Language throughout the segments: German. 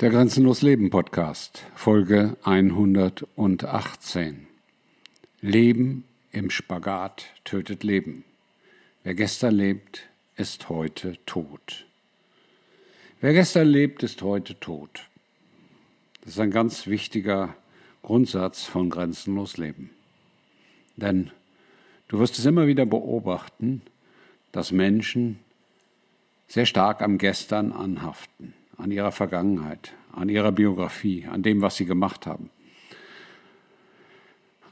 Der Grenzenlos Leben Podcast, Folge 118. Leben im Spagat tötet Leben. Wer gestern lebt, ist heute tot. Wer gestern lebt, ist heute tot. Das ist ein ganz wichtiger Grundsatz von Grenzenlos Leben. Denn du wirst es immer wieder beobachten, dass Menschen sehr stark am Gestern anhaften an ihrer Vergangenheit, an ihrer Biografie, an dem, was sie gemacht haben,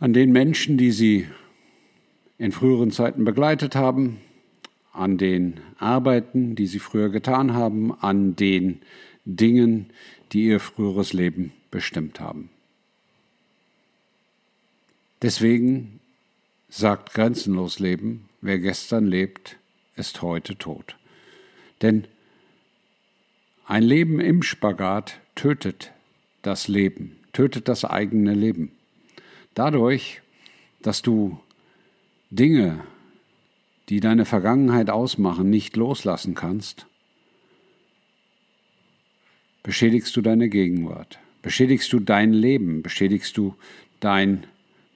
an den Menschen, die sie in früheren Zeiten begleitet haben, an den Arbeiten, die sie früher getan haben, an den Dingen, die ihr früheres Leben bestimmt haben. Deswegen sagt grenzenlos Leben, wer gestern lebt, ist heute tot. Denn ein Leben im Spagat tötet das Leben, tötet das eigene Leben. Dadurch, dass du Dinge, die deine Vergangenheit ausmachen, nicht loslassen kannst, beschädigst du deine Gegenwart, beschädigst du dein Leben, beschädigst du dein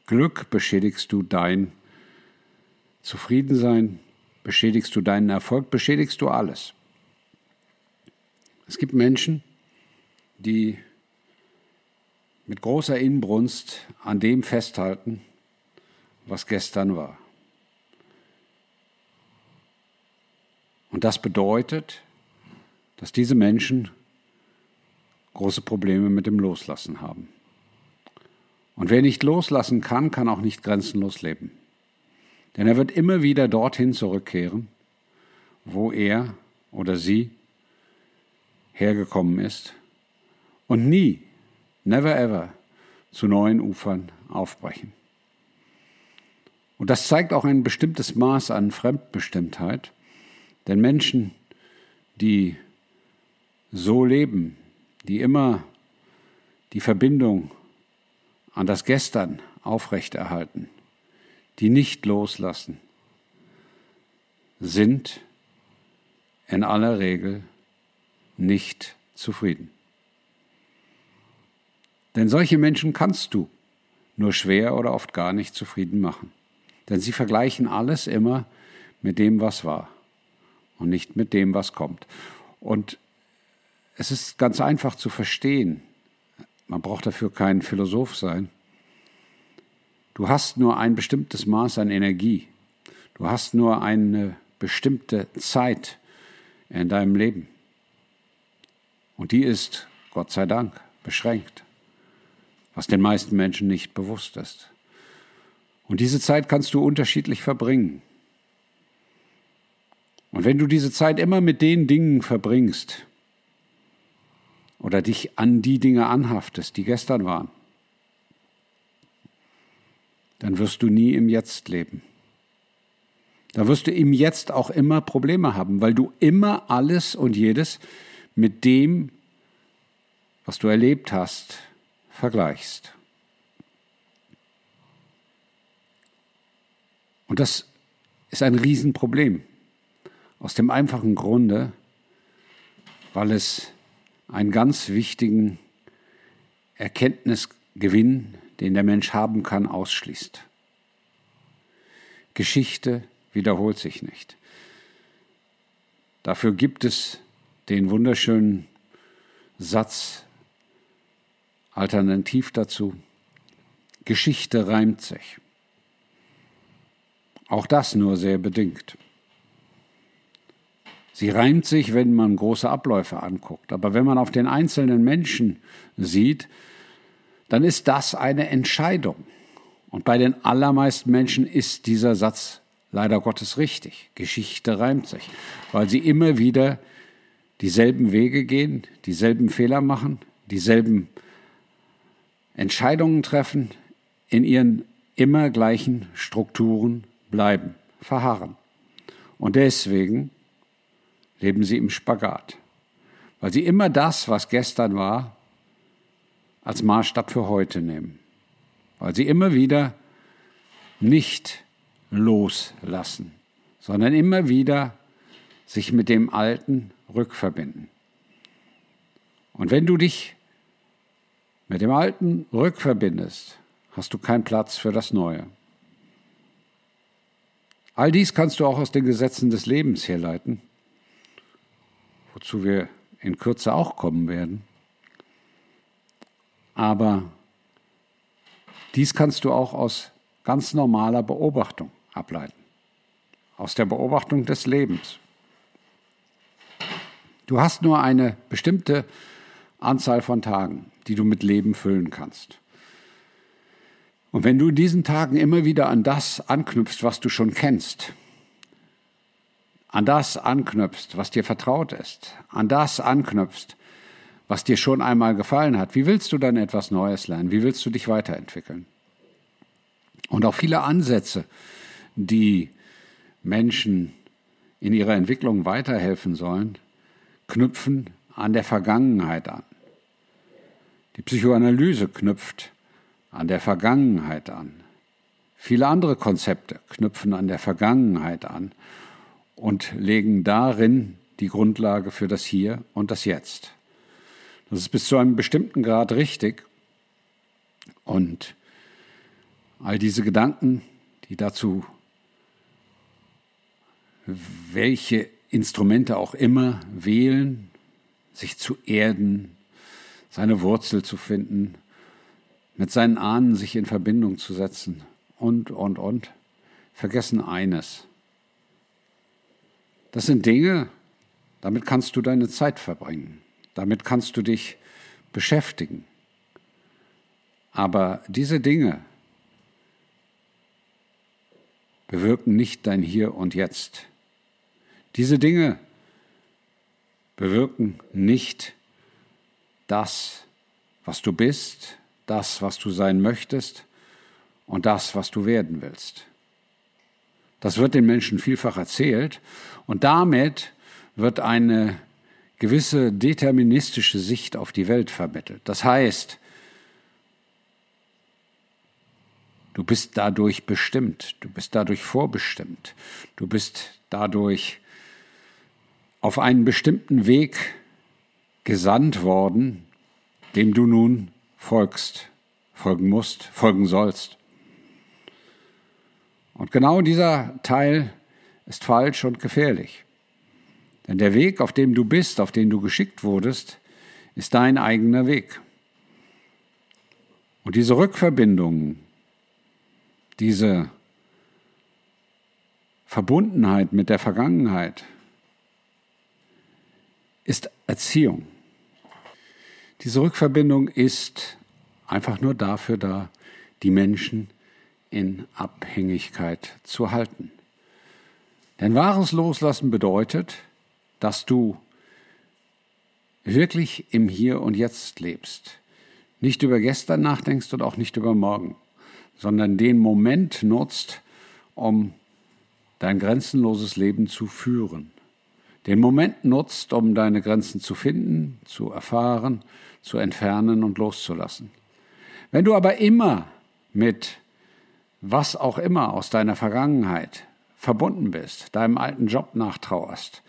Glück, beschädigst du dein Zufriedensein, beschädigst du deinen Erfolg, beschädigst du alles. Es gibt Menschen, die mit großer Inbrunst an dem festhalten, was gestern war. Und das bedeutet, dass diese Menschen große Probleme mit dem Loslassen haben. Und wer nicht loslassen kann, kann auch nicht grenzenlos leben. Denn er wird immer wieder dorthin zurückkehren, wo er oder sie hergekommen ist und nie, never ever, zu neuen Ufern aufbrechen. Und das zeigt auch ein bestimmtes Maß an Fremdbestimmtheit, denn Menschen, die so leben, die immer die Verbindung an das Gestern aufrechterhalten, die nicht loslassen, sind in aller Regel nicht zufrieden. Denn solche Menschen kannst du nur schwer oder oft gar nicht zufrieden machen. Denn sie vergleichen alles immer mit dem, was war und nicht mit dem, was kommt. Und es ist ganz einfach zu verstehen. Man braucht dafür kein Philosoph sein. Du hast nur ein bestimmtes Maß an Energie. Du hast nur eine bestimmte Zeit in deinem Leben. Und die ist, Gott sei Dank, beschränkt, was den meisten Menschen nicht bewusst ist. Und diese Zeit kannst du unterschiedlich verbringen. Und wenn du diese Zeit immer mit den Dingen verbringst oder dich an die Dinge anhaftest, die gestern waren, dann wirst du nie im Jetzt leben. Da wirst du im Jetzt auch immer Probleme haben, weil du immer alles und jedes mit dem, was du erlebt hast, vergleichst. Und das ist ein Riesenproblem. Aus dem einfachen Grunde, weil es einen ganz wichtigen Erkenntnisgewinn, den der Mensch haben kann, ausschließt. Geschichte wiederholt sich nicht. Dafür gibt es den wunderschönen Satz alternativ dazu, Geschichte reimt sich. Auch das nur sehr bedingt. Sie reimt sich, wenn man große Abläufe anguckt. Aber wenn man auf den einzelnen Menschen sieht, dann ist das eine Entscheidung. Und bei den allermeisten Menschen ist dieser Satz leider Gottes richtig. Geschichte reimt sich, weil sie immer wieder dieselben Wege gehen, dieselben Fehler machen, dieselben Entscheidungen treffen, in ihren immer gleichen Strukturen bleiben, verharren. Und deswegen leben sie im Spagat, weil sie immer das, was gestern war, als Maßstab für heute nehmen, weil sie immer wieder nicht loslassen, sondern immer wieder sich mit dem Alten rückverbinden. Und wenn du dich mit dem Alten rückverbindest, hast du keinen Platz für das Neue. All dies kannst du auch aus den Gesetzen des Lebens herleiten, wozu wir in Kürze auch kommen werden. Aber dies kannst du auch aus ganz normaler Beobachtung ableiten, aus der Beobachtung des Lebens. Du hast nur eine bestimmte Anzahl von Tagen, die du mit Leben füllen kannst. Und wenn du in diesen Tagen immer wieder an das anknüpfst, was du schon kennst, an das anknüpfst, was dir vertraut ist, an das anknüpfst, was dir schon einmal gefallen hat, wie willst du dann etwas Neues lernen? Wie willst du dich weiterentwickeln? Und auch viele Ansätze, die Menschen in ihrer Entwicklung weiterhelfen sollen, knüpfen an der Vergangenheit an. Die Psychoanalyse knüpft an der Vergangenheit an. Viele andere Konzepte knüpfen an der Vergangenheit an und legen darin die Grundlage für das Hier und das Jetzt. Das ist bis zu einem bestimmten Grad richtig. Und all diese Gedanken, die dazu, welche Instrumente auch immer wählen, sich zu erden, seine Wurzel zu finden, mit seinen Ahnen sich in Verbindung zu setzen und, und, und, vergessen eines. Das sind Dinge, damit kannst du deine Zeit verbringen, damit kannst du dich beschäftigen. Aber diese Dinge bewirken nicht dein Hier und Jetzt. Diese Dinge bewirken nicht das, was du bist, das, was du sein möchtest und das, was du werden willst. Das wird den Menschen vielfach erzählt und damit wird eine gewisse deterministische Sicht auf die Welt vermittelt. Das heißt, du bist dadurch bestimmt, du bist dadurch vorbestimmt, du bist dadurch auf einen bestimmten Weg gesandt worden, dem du nun folgst, folgen musst, folgen sollst. Und genau dieser Teil ist falsch und gefährlich. Denn der Weg, auf dem du bist, auf den du geschickt wurdest, ist dein eigener Weg. Und diese Rückverbindung, diese Verbundenheit mit der Vergangenheit ist Erziehung. Diese Rückverbindung ist einfach nur dafür da, die Menschen in Abhängigkeit zu halten. Denn wahres Loslassen bedeutet, dass du wirklich im Hier und Jetzt lebst. Nicht über gestern nachdenkst und auch nicht über morgen, sondern den Moment nutzt, um dein grenzenloses Leben zu führen. Den Moment nutzt, um deine Grenzen zu finden, zu erfahren zu entfernen und loszulassen. Wenn du aber immer mit was auch immer aus deiner Vergangenheit verbunden bist, deinem alten Job nachtrauerst,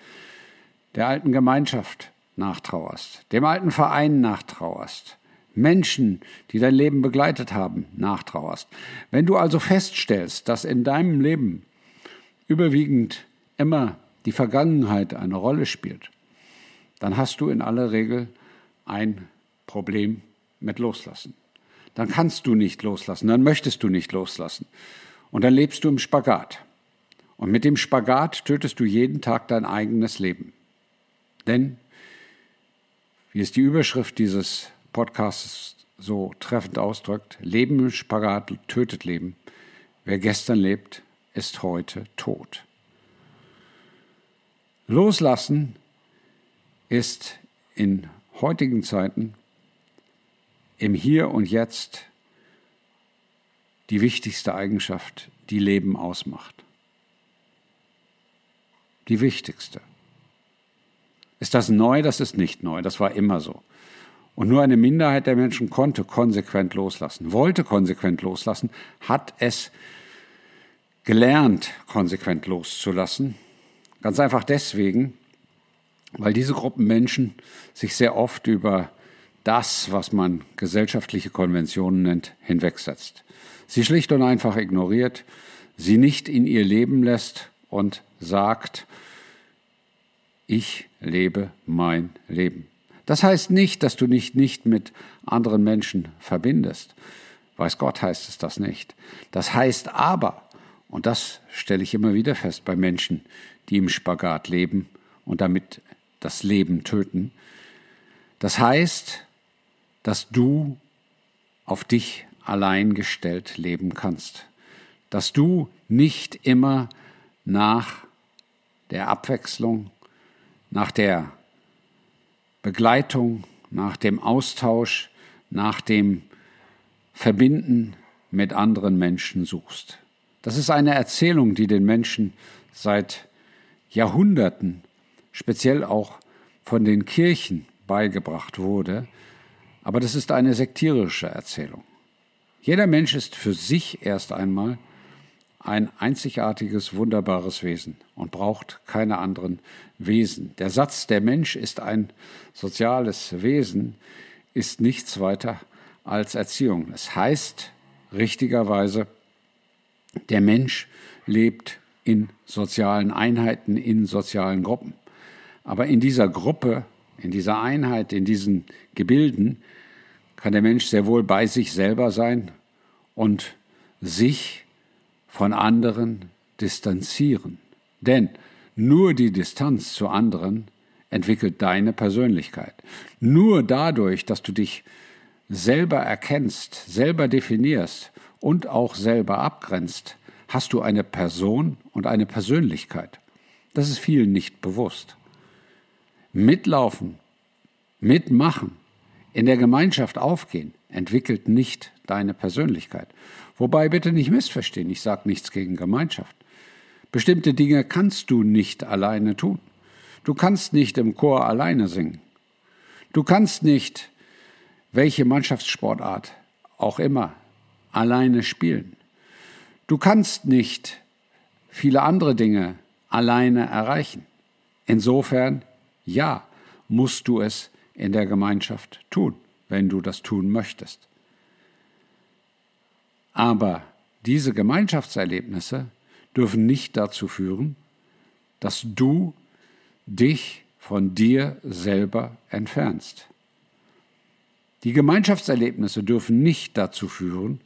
der alten Gemeinschaft nachtrauerst, dem alten Verein nachtrauerst, Menschen, die dein Leben begleitet haben, nachtrauerst. Wenn du also feststellst, dass in deinem Leben überwiegend immer die Vergangenheit eine Rolle spielt, dann hast du in aller Regel ein Problem mit Loslassen. Dann kannst du nicht loslassen, dann möchtest du nicht loslassen. Und dann lebst du im Spagat. Und mit dem Spagat tötest du jeden Tag dein eigenes Leben. Denn, wie es die Überschrift dieses Podcasts so treffend ausdrückt, Leben im Spagat tötet Leben. Wer gestern lebt, ist heute tot. Loslassen ist in heutigen Zeiten im Hier und Jetzt die wichtigste Eigenschaft, die Leben ausmacht. Die wichtigste. Ist das neu? Das ist nicht neu. Das war immer so. Und nur eine Minderheit der Menschen konnte konsequent loslassen, wollte konsequent loslassen, hat es gelernt, konsequent loszulassen. Ganz einfach deswegen, weil diese Gruppen Menschen sich sehr oft über das, was man gesellschaftliche Konventionen nennt, hinwegsetzt. Sie schlicht und einfach ignoriert, sie nicht in ihr Leben lässt und sagt, ich lebe mein Leben. Das heißt nicht, dass du dich nicht mit anderen Menschen verbindest. Weiß Gott heißt es das nicht. Das heißt aber, und das stelle ich immer wieder fest bei Menschen, die im Spagat leben und damit das Leben töten, das heißt, dass du auf dich allein gestellt leben kannst, dass du nicht immer nach der Abwechslung, nach der Begleitung, nach dem Austausch, nach dem Verbinden mit anderen Menschen suchst. Das ist eine Erzählung, die den Menschen seit Jahrhunderten, speziell auch von den Kirchen, beigebracht wurde, aber das ist eine sektierische Erzählung. Jeder Mensch ist für sich erst einmal ein einzigartiges, wunderbares Wesen und braucht keine anderen Wesen. Der Satz, der Mensch ist ein soziales Wesen, ist nichts weiter als Erziehung. Es heißt richtigerweise, der Mensch lebt in sozialen Einheiten, in sozialen Gruppen. Aber in dieser Gruppe, in dieser Einheit, in diesen Gebilden kann der Mensch sehr wohl bei sich selber sein und sich von anderen distanzieren. Denn nur die Distanz zu anderen entwickelt deine Persönlichkeit. Nur dadurch, dass du dich selber erkennst, selber definierst und auch selber abgrenzt, hast du eine Person und eine Persönlichkeit. Das ist vielen nicht bewusst. Mitlaufen, mitmachen, in der Gemeinschaft aufgehen, entwickelt nicht deine Persönlichkeit. Wobei bitte nicht missverstehen, ich sage nichts gegen Gemeinschaft. Bestimmte Dinge kannst du nicht alleine tun. Du kannst nicht im Chor alleine singen. Du kannst nicht, welche Mannschaftssportart auch immer, alleine spielen. Du kannst nicht viele andere Dinge alleine erreichen. Insofern, ja, musst du es in der Gemeinschaft tun, wenn du das tun möchtest. Aber diese Gemeinschaftserlebnisse dürfen nicht dazu führen, dass du dich von dir selber entfernst. Die Gemeinschaftserlebnisse dürfen nicht dazu führen,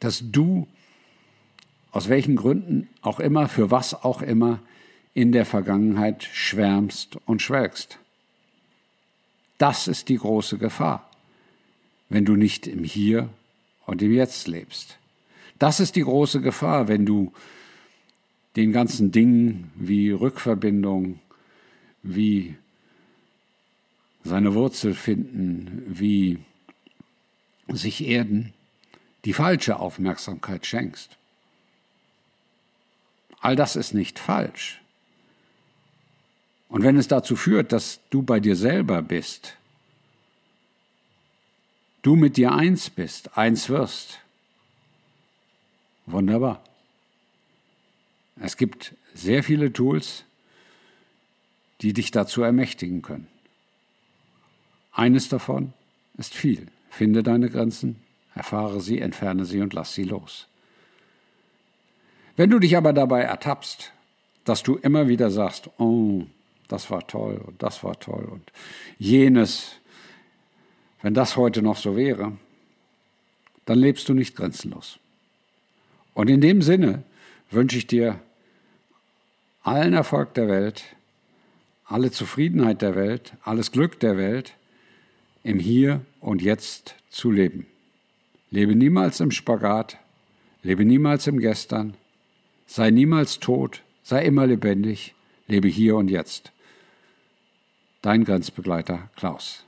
dass du aus welchen Gründen auch immer, für was auch immer, in der Vergangenheit schwärmst und schwelgst. Das ist die große Gefahr, wenn du nicht im Hier und im Jetzt lebst. Das ist die große Gefahr, wenn du den ganzen Dingen wie Rückverbindung, wie seine Wurzel finden, wie sich erden, die falsche Aufmerksamkeit schenkst. All das ist nicht falsch. Und wenn es dazu führt, dass du bei dir selber bist, du mit dir eins bist, eins wirst, wunderbar. Es gibt sehr viele Tools, die dich dazu ermächtigen können. Eines davon ist viel. Finde deine Grenzen, erfahre sie, entferne sie und lass sie los. Wenn du dich aber dabei ertappst, dass du immer wieder sagst, oh, das war toll und das war toll und jenes, wenn das heute noch so wäre, dann lebst du nicht grenzenlos. Und in dem Sinne wünsche ich dir allen Erfolg der Welt, alle Zufriedenheit der Welt, alles Glück der Welt, im Hier und Jetzt zu leben. Lebe niemals im Spagat, lebe niemals im Gestern, sei niemals tot, sei immer lebendig, lebe hier und jetzt. Dein Grenzbegleiter Klaus.